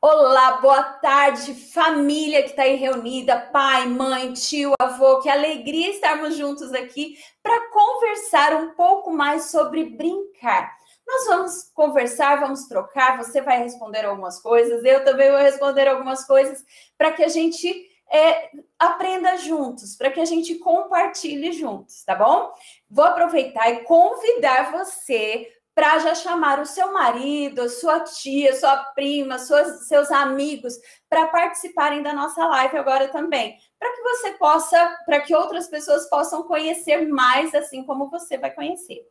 Olá, boa tarde, família que está aí reunida, pai, mãe, tio, avô, que alegria estarmos juntos aqui para conversar um pouco mais sobre brincar. Nós vamos conversar, vamos trocar, você vai responder algumas coisas, eu também vou responder algumas coisas, para que a gente é, aprenda juntos, para que a gente compartilhe juntos, tá bom? Vou aproveitar e convidar você para já chamar o seu marido, sua tia, sua prima, suas, seus amigos para participarem da nossa live agora também, para que você possa, para que outras pessoas possam conhecer mais assim como você vai conhecer.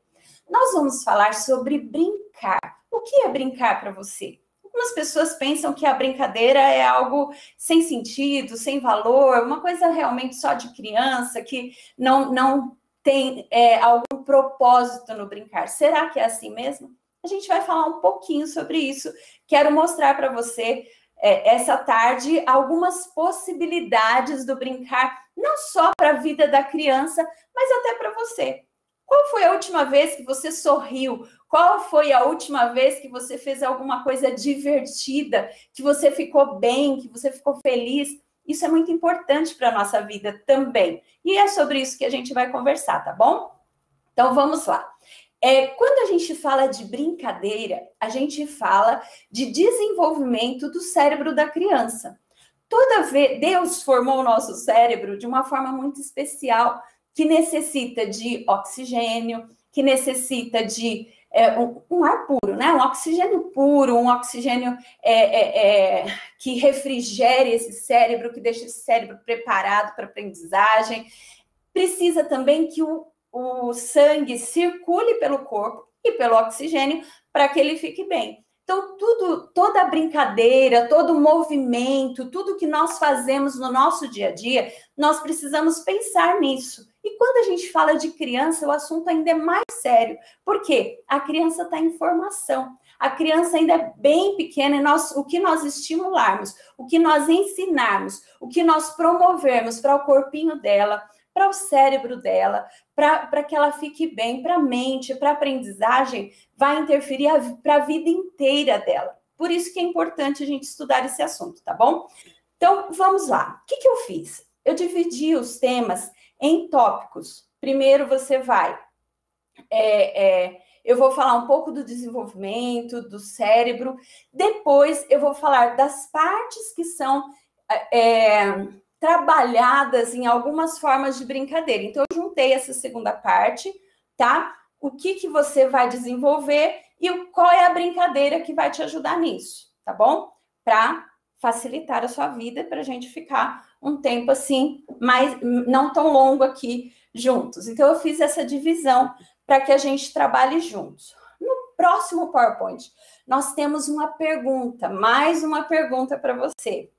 Nós vamos falar sobre brincar. O que é brincar para você? Algumas pessoas pensam que a brincadeira é algo sem sentido, sem valor, uma coisa realmente só de criança, que não, não tem é, algum propósito no brincar. Será que é assim mesmo? A gente vai falar um pouquinho sobre isso. Quero mostrar para você é, essa tarde algumas possibilidades do brincar, não só para a vida da criança, mas até para você. Qual foi a última vez que você sorriu? Qual foi a última vez que você fez alguma coisa divertida, que você ficou bem, que você ficou feliz? Isso é muito importante para a nossa vida também. E é sobre isso que a gente vai conversar, tá bom? Então vamos lá. É, quando a gente fala de brincadeira, a gente fala de desenvolvimento do cérebro da criança. Toda vez Deus formou o nosso cérebro de uma forma muito especial, que necessita de oxigênio, que necessita de é, um, um, ar puro, né? Um oxigênio puro, um oxigênio é, é, é, que refrigere esse cérebro, que deixa esse cérebro preparado para aprendizagem. Precisa também que o, o sangue circule pelo corpo e pelo oxigênio para que ele fique bem. Então, tudo, toda brincadeira, todo movimento, tudo que nós fazemos no nosso dia a dia, nós precisamos pensar nisso. E quando a gente fala de criança, o assunto ainda é mais sério, porque a criança está em formação. A criança ainda é bem pequena e nós, o que nós estimularmos, o que nós ensinarmos, o que nós promovermos para o corpinho dela, para o cérebro dela, para que ela fique bem, para a mente, para a aprendizagem, vai interferir para a vida inteira dela. Por isso que é importante a gente estudar esse assunto, tá bom? Então, vamos lá. O que, que eu fiz? Eu dividi os temas em tópicos. Primeiro, você vai. É, é, eu vou falar um pouco do desenvolvimento do cérebro. Depois, eu vou falar das partes que são é, trabalhadas em algumas formas de brincadeira. Então, eu juntei essa segunda parte, tá? O que, que você vai desenvolver e qual é a brincadeira que vai te ajudar nisso, tá bom? Para facilitar a sua vida, para a gente ficar um tempo assim, mais não tão longo aqui juntos. Então, eu fiz essa divisão para que a gente trabalhe juntos. No próximo PowerPoint, nós temos uma pergunta, mais uma pergunta para você.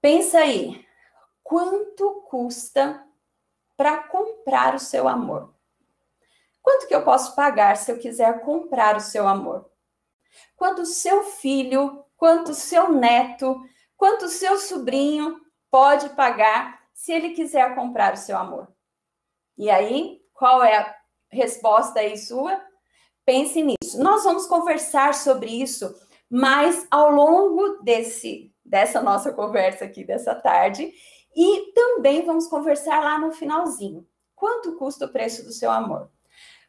Pensa aí, quanto custa para comprar o seu amor? Quanto que eu posso pagar se eu quiser comprar o seu amor? Quanto o seu filho, quanto o seu neto, quanto o seu sobrinho pode pagar se ele quiser comprar o seu amor? E aí, qual é a resposta aí sua? Pense nisso. Nós vamos conversar sobre isso mais ao longo desse dessa nossa conversa aqui dessa tarde. E também vamos conversar lá no finalzinho. Quanto custa o preço do seu amor?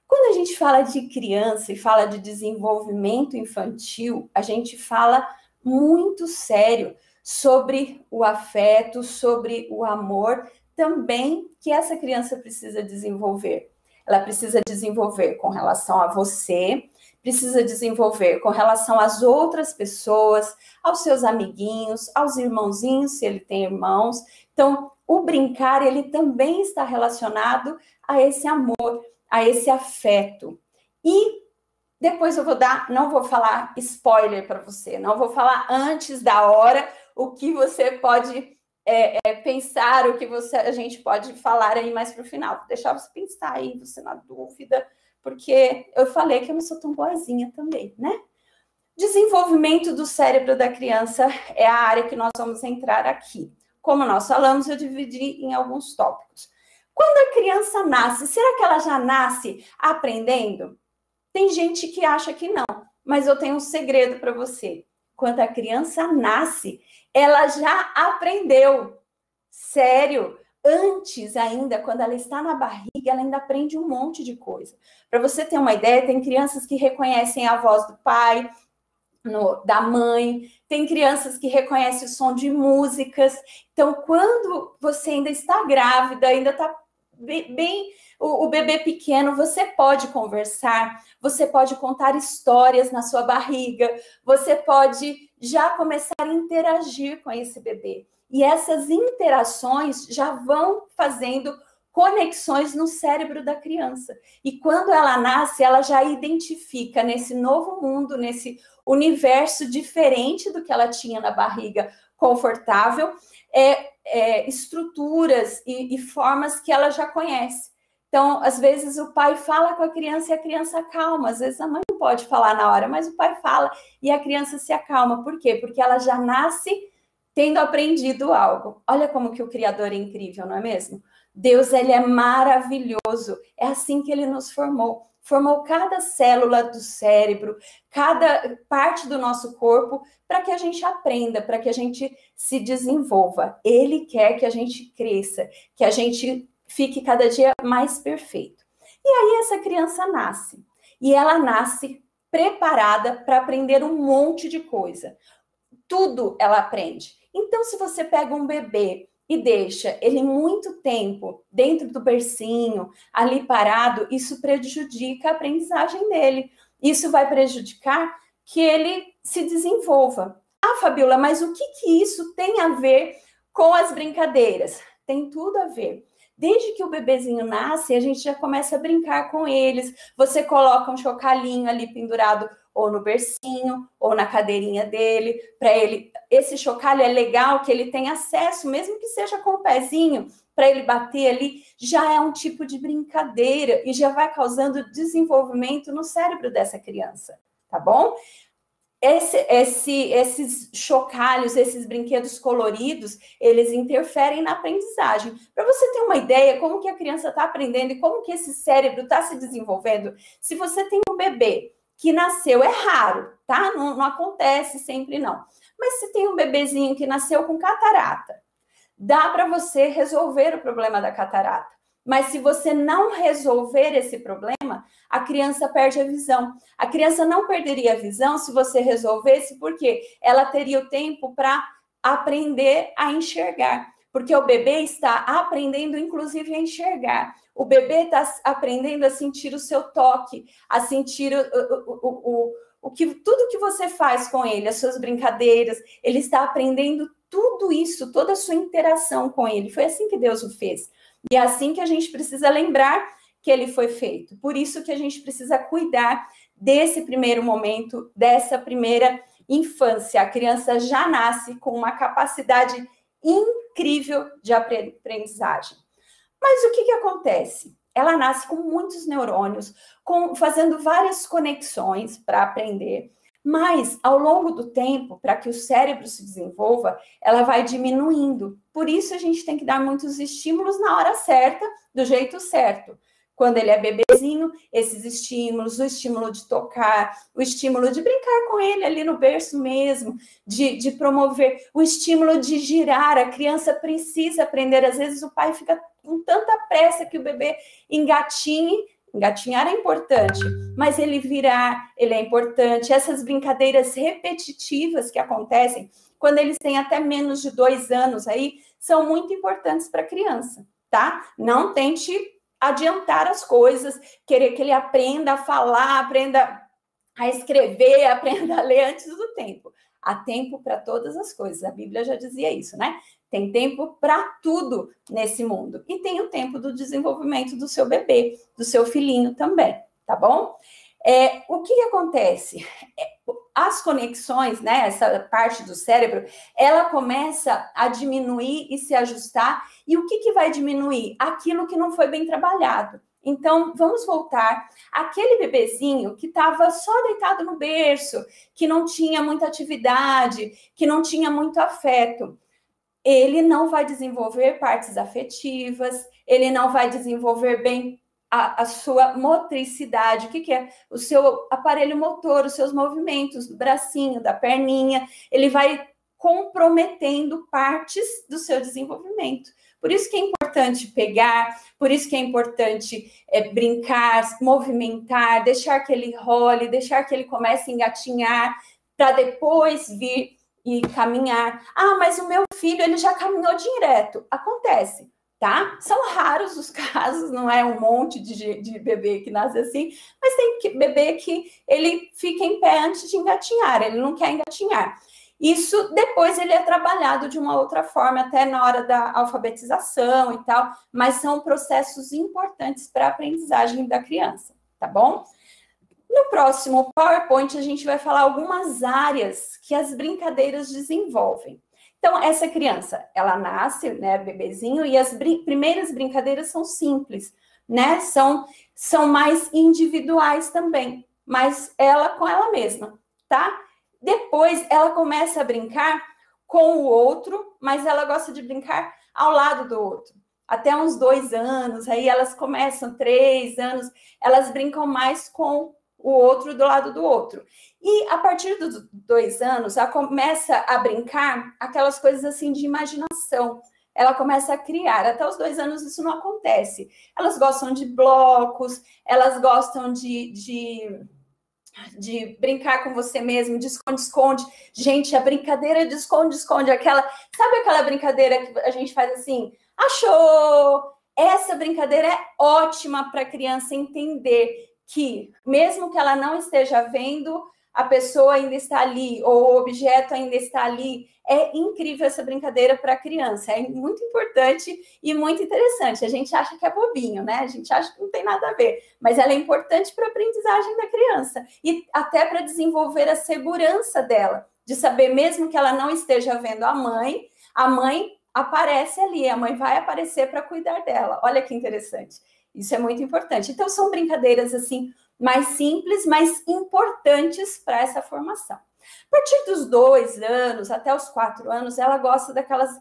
Quando a gente fala de criança e fala de desenvolvimento infantil, a gente fala muito sério sobre o afeto, sobre o amor, também que essa criança precisa desenvolver. Ela precisa desenvolver com relação a você, precisa desenvolver com relação às outras pessoas, aos seus amiguinhos, aos irmãozinhos, se ele tem irmãos. Então, o brincar, ele também está relacionado a esse amor, a esse afeto. E depois eu vou dar, não vou falar spoiler para você, não vou falar antes da hora o que você pode é, é, pensar, o que você, a gente pode falar aí mais para o final. Vou deixar você pensar aí, você na dúvida porque eu falei que eu não sou tão boazinha também, né? Desenvolvimento do cérebro da criança é a área que nós vamos entrar aqui. Como nós falamos, eu dividi em alguns tópicos. Quando a criança nasce, será que ela já nasce aprendendo? Tem gente que acha que não, mas eu tenho um segredo para você. quando a criança nasce, ela já aprendeu. Sério, antes ainda, quando ela está na barriga, ela ainda aprende um monte de coisa. Para você ter uma ideia, tem crianças que reconhecem a voz do pai, no, da mãe, tem crianças que reconhecem o som de músicas. Então, quando você ainda está grávida, ainda está bem, bem o, o, bebê pequeno, você pode conversar, você pode contar histórias na sua barriga, você pode já começar a interagir com esse bebê. E essas interações já vão fazendo conexões no cérebro da criança. E quando ela nasce, ela já identifica nesse novo mundo, nesse universo diferente do que ela tinha na barriga confortável, é, é estruturas e, e formas que ela já conhece. Então, às vezes o pai fala com a criança e a criança calma. Às vezes a mãe não pode falar na hora, mas o pai fala e a criança se acalma. Por quê? Porque ela já nasce tendo aprendido algo. Olha como que o Criador é incrível, não é mesmo? Deus, ele é maravilhoso. É assim que ele nos formou formou cada célula do cérebro, cada parte do nosso corpo, para que a gente aprenda, para que a gente se desenvolva. Ele quer que a gente cresça, que a gente fique cada dia mais perfeito. E aí essa criança nasce, e ela nasce preparada para aprender um monte de coisa. Tudo ela aprende. Então, se você pega um bebê e deixa ele muito tempo dentro do bercinho, ali parado, isso prejudica a aprendizagem dele. Isso vai prejudicar que ele se desenvolva. Ah, Fabiola, mas o que, que isso tem a ver com as brincadeiras? Tem tudo a ver. Desde que o bebezinho nasce, a gente já começa a brincar com eles. Você coloca um chocalhinho ali pendurado ou no bercinho, ou na cadeirinha dele, para ele. Esse chocalho é legal que ele tem acesso, mesmo que seja com o pezinho, para ele bater ali, já é um tipo de brincadeira e já vai causando desenvolvimento no cérebro dessa criança, tá bom? Esse, esse, esses chocalhos, esses brinquedos coloridos, eles interferem na aprendizagem. Para você ter uma ideia como que a criança está aprendendo e como que esse cérebro está se desenvolvendo, se você tem um bebê que nasceu, é raro, tá? Não, não acontece sempre, não. Mas se tem um bebezinho que nasceu com catarata, dá para você resolver o problema da catarata. Mas se você não resolver esse problema, a criança perde a visão. A criança não perderia a visão se você resolvesse, porque ela teria o tempo para aprender a enxergar. Porque o bebê está aprendendo, inclusive, a enxergar. O bebê está aprendendo a sentir o seu toque, a sentir o, o, o, o, que tudo que você faz com ele, as suas brincadeiras. Ele está aprendendo tudo isso, toda a sua interação com ele. Foi assim que Deus o fez. E é assim que a gente precisa lembrar que ele foi feito. Por isso que a gente precisa cuidar desse primeiro momento, dessa primeira infância. A criança já nasce com uma capacidade incrível de aprendizagem. Mas o que, que acontece? Ela nasce com muitos neurônios, com, fazendo várias conexões para aprender, mas ao longo do tempo, para que o cérebro se desenvolva, ela vai diminuindo. Por isso a gente tem que dar muitos estímulos na hora certa, do jeito certo. Quando ele é bebezinho, esses estímulos, o estímulo de tocar, o estímulo de brincar com ele ali no berço mesmo, de, de promover, o estímulo de girar. A criança precisa aprender. Às vezes o pai fica com tanta pressa que o bebê engatinhe. Engatinhar é importante, mas ele virar, ele é importante. Essas brincadeiras repetitivas que acontecem quando eles têm até menos de dois anos aí, são muito importantes para a criança, tá? Não tente adiantar as coisas, querer que ele aprenda a falar, aprenda a escrever, aprenda a ler antes do tempo. Há tempo para todas as coisas. A Bíblia já dizia isso, né? Tem tempo para tudo nesse mundo. E tem o tempo do desenvolvimento do seu bebê, do seu filhinho também, tá bom? É, o que, que acontece? É, as conexões, né, essa parte do cérebro, ela começa a diminuir e se ajustar. E o que, que vai diminuir? Aquilo que não foi bem trabalhado. Então, vamos voltar. Aquele bebezinho que estava só deitado no berço, que não tinha muita atividade, que não tinha muito afeto, ele não vai desenvolver partes afetivas, ele não vai desenvolver bem a, a, sua motricidade, o que, que, é? O seu aparelho motor, os seus movimentos do bracinho, da perninha, ele vai comprometendo partes do seu desenvolvimento. Por isso que é importante pegar, por isso que é importante é, brincar, movimentar, deixar que ele role, deixar que ele comece a engatinhar, para depois vir e caminhar. Ah, mas o meu filho ele já caminhou direto. Acontece tá? São raros os casos, não é um monte de, de bebê que nasce assim, mas tem que, bebê que ele fica em pé antes de engatinhar, ele não quer engatinhar. Isso depois ele é trabalhado de uma outra forma, até na hora da alfabetização e tal, mas são processos importantes para a aprendizagem da criança, tá bom? No próximo PowerPoint, a gente vai falar algumas áreas que as brincadeiras desenvolvem. Então, essa criança, ela nasce, né, bebezinho, e as brin primeiras brincadeiras são simples, né? São, são mais individuais também, mas ela com ela mesma, tá? Depois ela começa a brincar com o outro, mas ela gosta de brincar ao lado do outro. Até uns dois anos, aí elas começam, três anos, elas brincam mais com o outro do lado do outro. E a partir dos dois anos, ela começa a brincar aquelas coisas assim de imaginação. Ela começa a criar. Até os dois anos isso não acontece. Elas gostam de blocos, elas gostam de, de, de brincar com você mesmo, de esconde-esconde. Gente, a brincadeira de esconde-esconde, aquela. Sabe aquela brincadeira que a gente faz assim? Achou! Essa brincadeira é ótima para a criança entender que, mesmo que ela não esteja vendo, a pessoa ainda está ali, ou o objeto ainda está ali. É incrível essa brincadeira para a criança, é muito importante e muito interessante. A gente acha que é bobinho, né? A gente acha que não tem nada a ver, mas ela é importante para a aprendizagem da criança e até para desenvolver a segurança dela, de saber, mesmo que ela não esteja vendo a mãe, a mãe aparece ali, a mãe vai aparecer para cuidar dela. Olha que interessante. Isso é muito importante. Então, são brincadeiras assim mais simples, mas importantes para essa formação. A partir dos dois anos até os quatro anos, ela gosta daquelas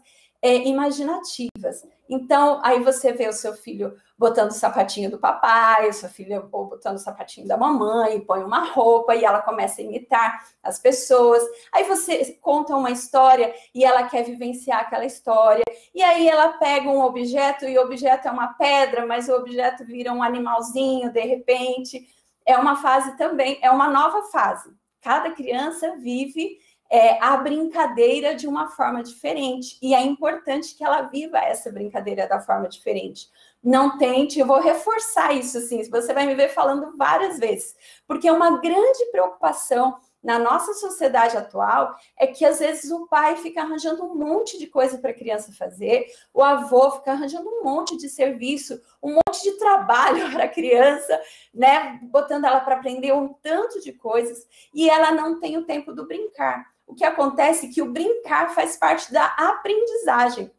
é, imaginativas. Então, aí você vê o seu filho botando o sapatinho do papai, o seu filho botando o sapatinho da mamãe, põe uma roupa e ela começa a imitar as pessoas. Aí você conta uma história e ela quer vivenciar aquela história. E aí ela pega um objeto e o objeto é uma pedra, mas o objeto vira um animalzinho de repente. É uma fase também, é uma nova fase. Cada criança vive é, a brincadeira de uma forma diferente. E é importante que ela viva essa brincadeira da forma diferente. Não tente, eu vou reforçar isso assim, você vai me ver falando várias vezes, porque é uma grande preocupação na nossa sociedade atual é que às vezes o pai fica arranjando um monte de coisa para a criança fazer, o avô fica arranjando um monte de serviço, um monte de trabalho para a criança, né, botando ela para aprender um tanto de coisas e ela não tem o tempo do brincar. O que acontece é que o brincar faz parte da aprendizagem.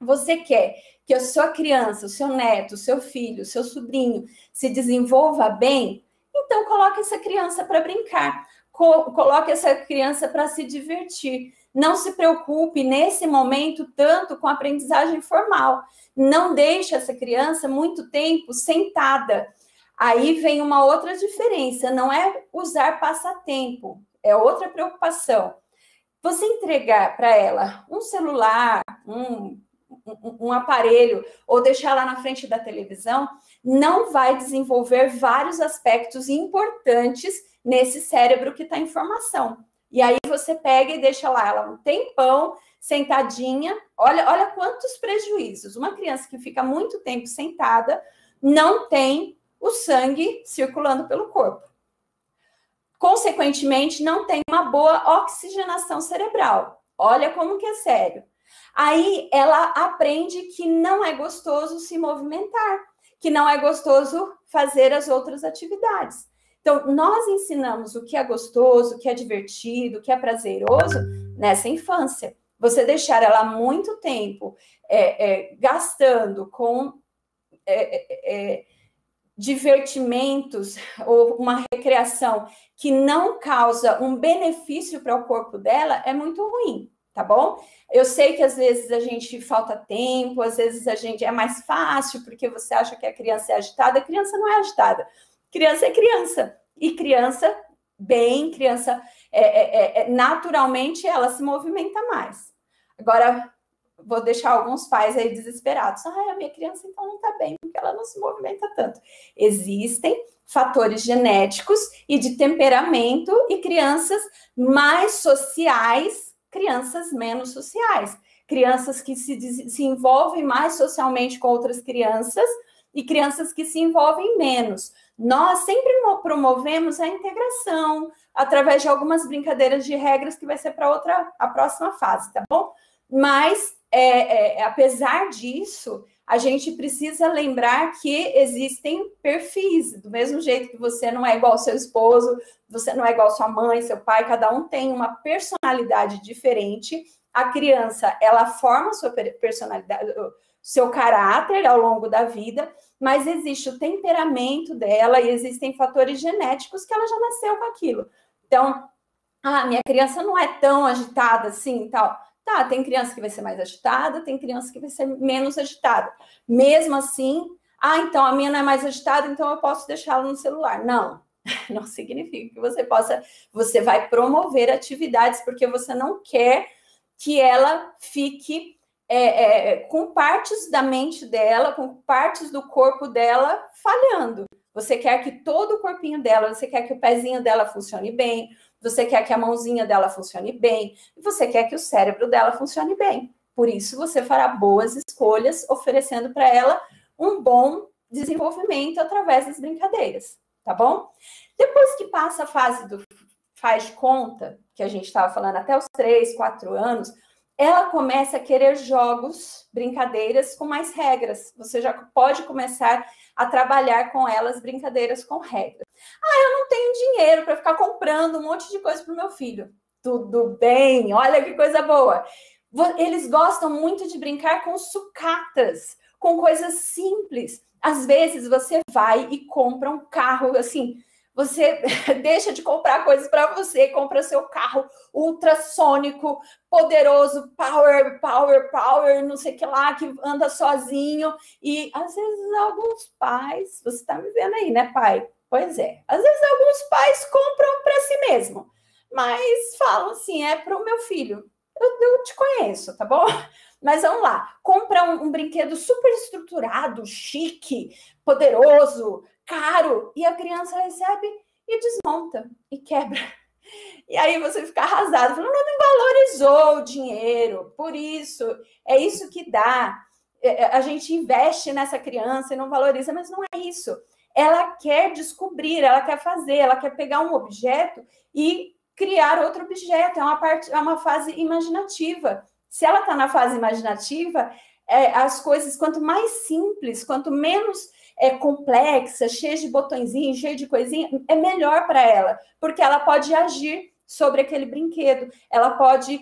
Você quer que a sua criança, o seu neto, o seu filho, o seu sobrinho se desenvolva bem? Então coloque essa criança para brincar coloque essa criança para se divertir. Não se preocupe nesse momento tanto com a aprendizagem formal. Não deixe essa criança muito tempo sentada. Aí vem uma outra diferença, não é usar passatempo, é outra preocupação. Você entregar para ela um celular, um, um, um, aparelho, ou deixar lá na frente da televisão, não vai desenvolver vários aspectos importantes nesse cérebro que está em formação. E aí você pega e deixa lá ela um tempão sentadinha. Olha, olha quantos prejuízos. Uma criança que fica muito tempo sentada não tem o sangue circulando pelo corpo. Consequentemente, não tem uma boa oxigenação cerebral. Olha como que é sério. Aí ela aprende que não é gostoso se movimentar, que não é gostoso fazer as outras atividades. Então, nós ensinamos o que é gostoso, o que é divertido, o que é prazeroso nessa infância. Você deixar ela muito tempo é, é, gastando com é, é, é divertimentos ou uma recreação que não causa um benefício para o corpo dela é muito ruim, tá bom? Eu sei que às vezes a gente falta tempo, às vezes a gente é mais fácil porque você acha que a criança é agitada, a criança não é agitada. Criança é criança. E criança, bem, criança, é, é, é, é naturalmente, ela se movimenta mais. Agora, vou deixar alguns pais aí desesperados. Ah, a minha criança então não está bem, porque ela não se movimenta tanto. Existem fatores genéticos e de temperamento e crianças mais sociais, crianças menos sociais. Crianças que se, se envolvem mais socialmente com outras crianças e crianças que se envolvem menos. Nós sempre promovemos a integração através de algumas brincadeiras de regras que vai ser para outra a próxima fase, tá bom? Mas é, é, apesar disso, a gente precisa lembrar que existem perfis, do mesmo jeito que você não é igual ao seu esposo, você não é igual à sua mãe, seu pai, cada um tem uma personalidade diferente. A criança, ela forma sua personalidade, seu caráter ao longo da vida, mas existe o temperamento dela e existem fatores genéticos que ela já nasceu com aquilo. Então, ah, minha criança não é tão agitada assim, tal. Tá, tem criança que vai ser mais agitada, tem criança que vai ser menos agitada. Mesmo assim, ah, então a minha não é mais agitada, então eu posso deixá-la no celular. Não, não significa que você possa, você vai promover atividades porque você não quer que ela fique é, é, com partes da mente dela, com partes do corpo dela falhando. Você quer que todo o corpinho dela, você quer que o pezinho dela funcione bem, você quer que a mãozinha dela funcione bem, e você quer que o cérebro dela funcione bem. Por isso, você fará boas escolhas, oferecendo para ela um bom desenvolvimento através das brincadeiras, tá bom? Depois que passa a fase do faz conta, que a gente estava falando até os três, quatro anos, ela começa a querer jogos, brincadeiras com mais regras. Você já pode começar a trabalhar com elas brincadeiras com regras. Ah, eu não tenho dinheiro para ficar comprando um monte de coisa para o meu filho. Tudo bem, olha que coisa boa. Eles gostam muito de brincar com sucatas, com coisas simples. Às vezes você vai e compra um carro assim, você deixa de comprar coisas para você, compra seu carro ultrassônico, poderoso, power, power, power, não sei que lá, que anda sozinho. E às vezes alguns pais, você está me vendo aí, né, pai? Pois é. Às vezes alguns pais compram para si mesmo, mas falam assim: é para o meu filho. Eu, eu, te conheço, tá bom? Mas vamos lá, compra um, um brinquedo super estruturado, chique, poderoso, caro, e a criança recebe e desmonta e quebra. E aí você fica arrasado, falando, não, não valorizou o dinheiro, por isso, é isso que dá. É, é, a gente investe nessa criança e não valoriza, mas não é isso. Ela quer descobrir, ela quer fazer, ela quer pegar um objeto e criar outro objeto. É uma parte, é uma fase imaginativa. Se ela está na fase imaginativa, é, as coisas, quanto mais simples, quanto menos é, complexa, cheia de botõezinhos, cheia de coisinha, é melhor para ela, porque ela pode agir sobre aquele brinquedo. Ela pode,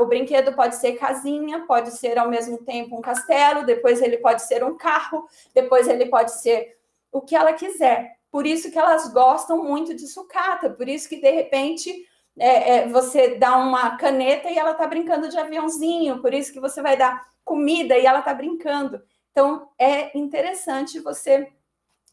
o brinquedo pode ser casinha, pode ser ao mesmo tempo um castelo, depois ele pode ser um carro, depois ele pode ser o que ela quiser. Por isso que elas gostam muito de sucata, por isso que de repente é, é, você dá uma caneta e ela está brincando de aviãozinho, por isso que você vai dar comida e ela está brincando. Então, é interessante você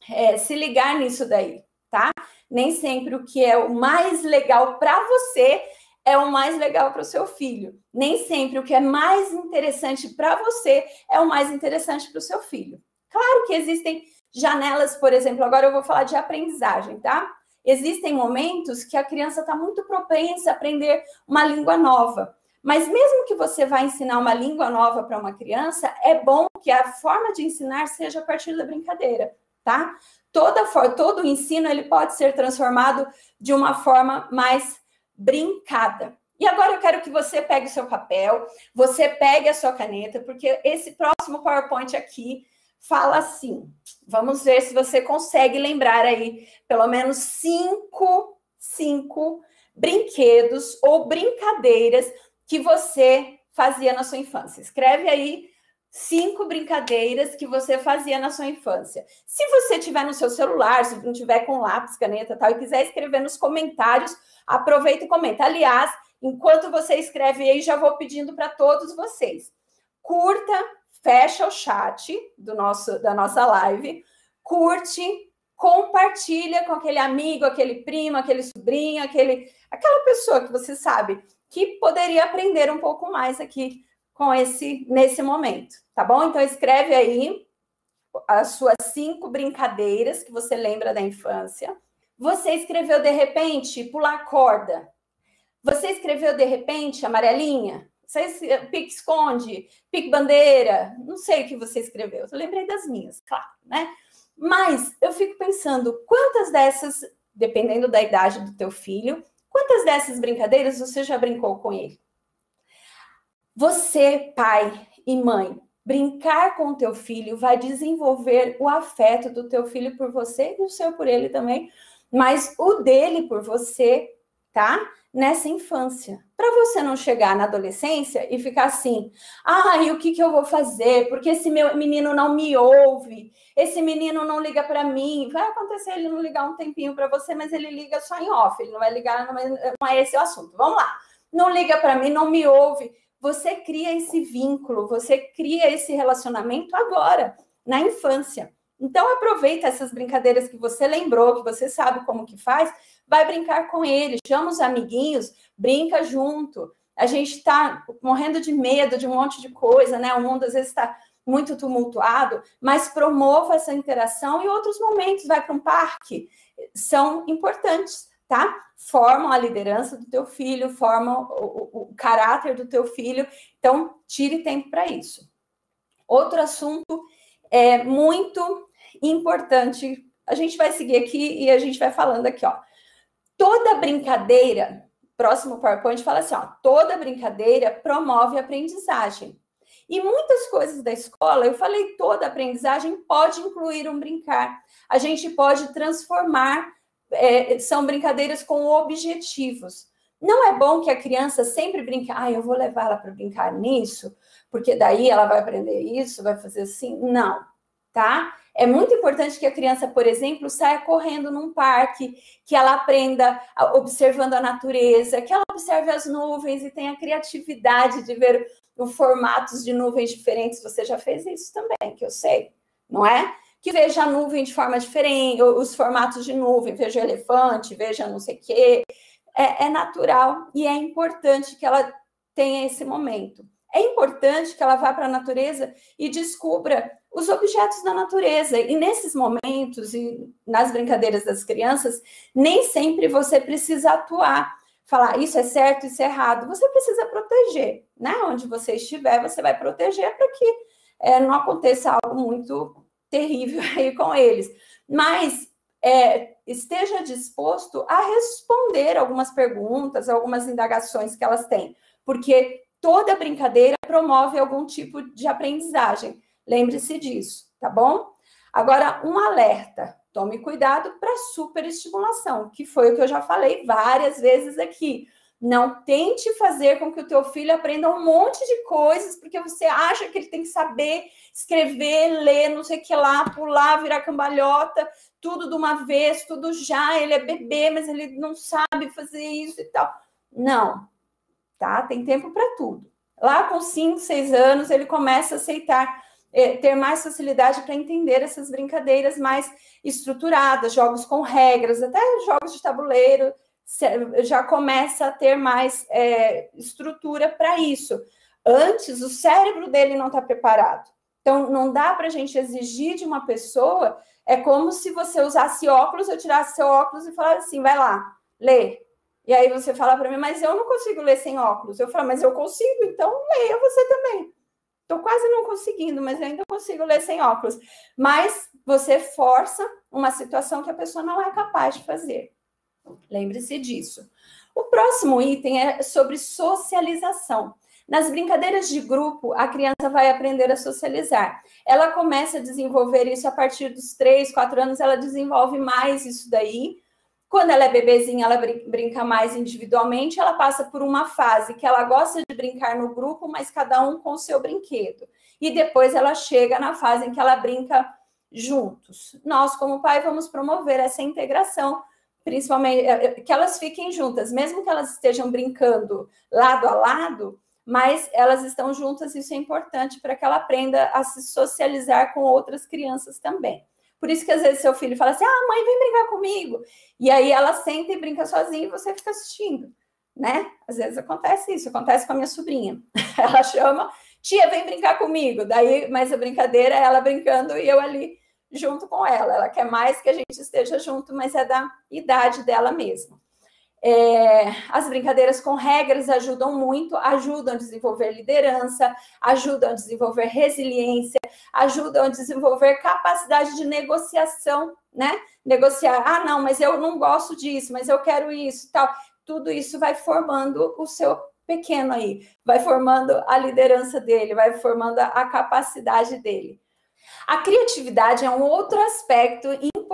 é, se ligar nisso daí, tá? Nem sempre o que é o mais legal para você é o mais legal para o seu filho. Nem sempre o que é mais interessante para você é o mais interessante para o seu filho. Claro que existem janelas, por exemplo, agora eu vou falar de aprendizagem, tá? Existem momentos que a criança está muito propensa a aprender uma língua nova. Mas mesmo que você vá ensinar uma língua nova para uma criança, é bom que a forma de ensinar seja a partir da brincadeira, tá? Toda todo o ensino ele pode ser transformado de uma forma mais brincada. E agora eu quero que você pegue o seu papel, você pegue a sua caneta, porque esse próximo PowerPoint aqui fala assim. Vamos ver se você consegue lembrar aí pelo menos cinco, cinco brinquedos ou brincadeiras que você fazia na sua infância. Escreve aí cinco brincadeiras que você fazia na sua infância. Se você tiver no seu celular, se não tiver com lápis, caneta tal, e quiser escrever nos comentários, aproveita e comenta. Aliás, enquanto você escreve aí, já vou pedindo para todos vocês. Curta, fecha o chat do nosso da nossa live, curte, compartilha com aquele amigo, aquele primo, aquele sobrinho, aquele aquela pessoa que você sabe que poderia aprender um pouco mais aqui com esse nesse momento, tá bom? Então escreve aí as suas cinco brincadeiras que você lembra da infância. Você escreveu de repente pular corda. Você escreveu de repente amarelinha. Você pique esconde, pique bandeira. Não sei o que você escreveu. Eu lembrei das minhas, claro, né? Mas eu fico pensando quantas dessas, dependendo da idade do teu filho, quantas dessas brincadeiras você já brincou com ele? Você, pai e mãe, brincar com o teu filho vai desenvolver o afeto do teu filho por você e o seu por ele também, mas o dele por você, tá? Nessa infância. Para você não chegar na adolescência e ficar assim: ah, e o que, que eu vou fazer? Porque esse meu menino não me ouve, esse menino não liga para mim. Vai acontecer ele não ligar um tempinho para você, mas ele liga só em off, ele não vai ligar, não é esse o assunto. Vamos lá. Não liga para mim, não me ouve você cria esse vínculo, você cria esse relacionamento agora, na infância. Então aproveita essas brincadeiras que você lembrou, que você sabe como que faz, vai brincar com ele, chama os amiguinhos, brinca junto. A gente está morrendo de medo de um monte de coisa, né? O mundo às vezes está muito tumultuado, mas promova essa interação e outros momentos, vai para um parque, são importantes tá? Formam a liderança do teu filho, formam o, o, o caráter do teu filho. Então, tire tempo para isso. Outro assunto é muito importante. A gente vai seguir aqui e a gente vai falando aqui, ó. Toda brincadeira, próximo PowerPoint fala assim, ó, toda brincadeira promove aprendizagem. E muitas coisas da escola, eu falei, toda aprendizagem pode incluir um brincar. A gente pode transformar é, são brincadeiras com objetivos. Não é bom que a criança sempre brinque, ah, eu vou levar ela para brincar nisso, porque daí ela vai aprender isso, vai fazer assim. Não, tá? É muito importante que a criança, por exemplo, saia correndo num parque, que ela aprenda observando a natureza, que ela observe as nuvens e tenha criatividade de ver os formatos de nuvens diferentes. Você já fez isso também, que eu sei, não é? que veja a nuvem de forma diferente, os formatos de nuvem, veja o elefante, veja não sei o quê. É, é natural e é importante que ela tenha esse momento. É importante que ela vá para a natureza e descubra os objetos da natureza. E nesses momentos e nas brincadeiras das crianças, nem sempre você precisa atuar, falar isso é certo, isso é errado. Você precisa proteger, né? Onde você estiver, você vai proteger para que é, não aconteça algo muito terrível aí com eles. Mas é, esteja disposto a responder algumas perguntas, algumas indagações que elas têm, porque toda brincadeira promove algum tipo de aprendizagem. Lembre-se disso, tá bom? Agora, um alerta: tome cuidado para superestimulação, que foi o que eu já falei várias vezes aqui. Não tente fazer com que o teu filho aprenda um monte de coisas, porque você acha que ele tem que saber escrever, ler, não sei o que lá, pular, virar cambalhota, tudo de uma vez, tudo já. Ele é bebê, mas ele não sabe fazer isso e tal. Não, tá? Tem tempo para tudo. Lá com 5, 6 anos, ele começa a aceitar, é, ter mais facilidade para entender essas brincadeiras mais estruturadas, jogos com regras, até jogos de tabuleiro já começa a ter mais é, estrutura para isso. Antes, o cérebro dele não está preparado. Então, não dá para a gente exigir de uma pessoa, é como se você usasse óculos, eu tirasse seu óculos e falasse assim, vai lá, lê. E aí você fala para mim, mas eu não consigo ler sem óculos. Eu falo, mas eu consigo, então leia você também. Estou quase não conseguindo, mas eu ainda consigo ler sem óculos. Mas você força uma situação que a pessoa não é capaz de fazer. Lembre-se disso. O próximo item é sobre socialização. Nas brincadeiras de grupo, a criança vai aprender a socializar. Ela começa a desenvolver isso a partir dos 3, 4 anos, ela desenvolve mais isso daí. Quando ela é bebezinha, ela brinca mais individualmente, ela passa por uma fase que ela gosta de brincar no grupo, mas cada um com o seu brinquedo. E depois ela chega na fase em que ela brinca juntos. Nós, como pai, vamos promover essa integração principalmente é, é, que elas fiquem juntas, mesmo que elas estejam brincando lado a lado, mas elas estão juntas, isso é importante para que ela aprenda a se socializar com outras crianças também. Por isso que às vezes seu filho fala assim: "Ah, mãe, vem brincar comigo". E aí ela senta e brinca sozinha e você fica assistindo, né? Às vezes acontece isso, acontece com a minha sobrinha. Ela chama: "Tia, vem brincar comigo". Daí, mas a brincadeira é ela brincando e eu ali junto com ela. Ela quer mais que a gente esteja junto, mas é da idade dela mesmo. É, as brincadeiras com regras ajudam muito, ajudam a desenvolver liderança, ajudam a desenvolver resiliência, ajudam a desenvolver capacidade de negociação, né? Negociar, ah, não, mas eu não gosto disso, mas eu quero isso, tal. Tudo isso vai formando o seu pequeno aí, vai formando a liderança dele, vai formando a capacidade dele. A criatividade é um outro aspecto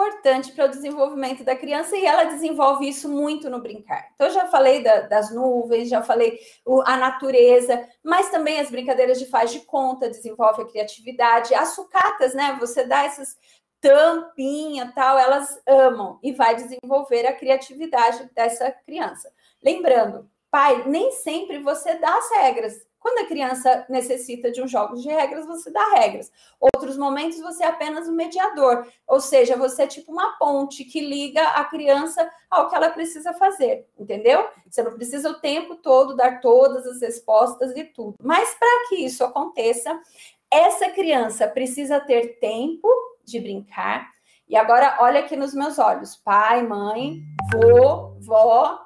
importante para o desenvolvimento da criança e ela desenvolve isso muito no brincar. Então, já falei da, das nuvens, já falei o, a natureza, mas também as brincadeiras de faz de conta desenvolve a criatividade. As sucatas, né? Você dá essas tampinha tal, elas amam e vai desenvolver a criatividade dessa criança. Lembrando, pai, nem sempre você dá as regras. Quando a criança necessita de um jogo de regras, você dá regras. Outros momentos você é apenas um mediador, ou seja, você é tipo uma ponte que liga a criança ao que ela precisa fazer, entendeu? Você não precisa o tempo todo dar todas as respostas e tudo. Mas para que isso aconteça, essa criança precisa ter tempo de brincar. E agora olha aqui nos meus olhos, pai, mãe, vô, vó,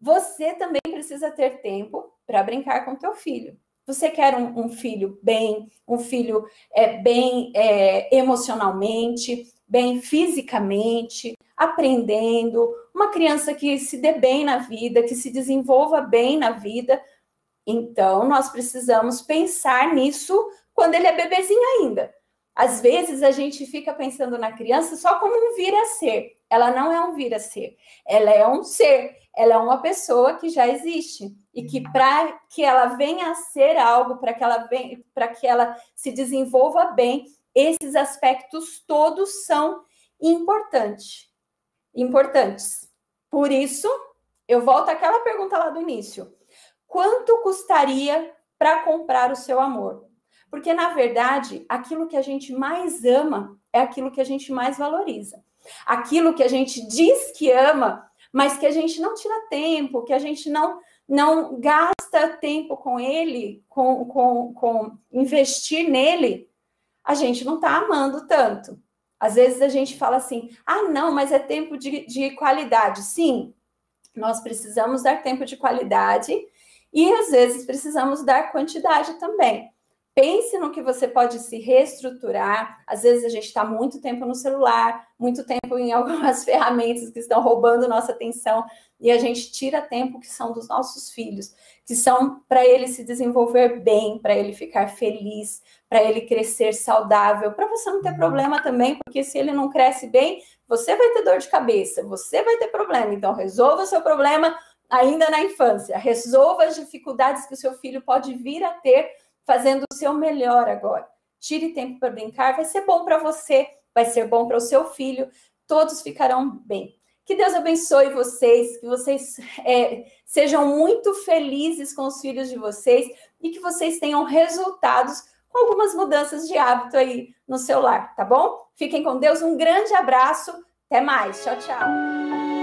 você também precisa ter tempo para brincar com teu filho. Você quer um, um filho bem, um filho é, bem é, emocionalmente, bem fisicamente, aprendendo, uma criança que se dê bem na vida, que se desenvolva bem na vida. Então, nós precisamos pensar nisso quando ele é bebezinho ainda. Às vezes a gente fica pensando na criança só como um vir a ser. Ela não é um vir a ser, ela é um ser, ela é uma pessoa que já existe e que para que ela venha a ser algo, para que ela para que ela se desenvolva bem, esses aspectos todos são importantes. Importantes. Por isso, eu volto àquela pergunta lá do início. Quanto custaria para comprar o seu amor? Porque, na verdade, aquilo que a gente mais ama é aquilo que a gente mais valoriza. Aquilo que a gente diz que ama, mas que a gente não tira tempo, que a gente não, não gasta tempo com ele, com, com, com investir nele, a gente não está amando tanto. Às vezes a gente fala assim: ah, não, mas é tempo de, de qualidade. Sim, nós precisamos dar tempo de qualidade e às vezes precisamos dar quantidade também. Pense no que você pode se reestruturar. Às vezes a gente está muito tempo no celular, muito tempo em algumas ferramentas que estão roubando nossa atenção e a gente tira tempo que são dos nossos filhos, que são para ele se desenvolver bem, para ele ficar feliz, para ele crescer saudável, para você não ter problema também, porque se ele não cresce bem, você vai ter dor de cabeça, você vai ter problema. Então resolva o seu problema ainda na infância, resolva as dificuldades que o seu filho pode vir a ter fazendo o seu melhor agora. Tire tempo para brincar, vai ser bom para você, vai ser bom para o seu filho, todos ficarão bem. Que Deus abençoe vocês, que vocês é, sejam muito felizes com os filhos de vocês e que vocês tenham resultados com algumas mudanças de hábito aí no seu lar, tá bom? Fiquem com Deus, um grande abraço, até mais, tchau, tchau.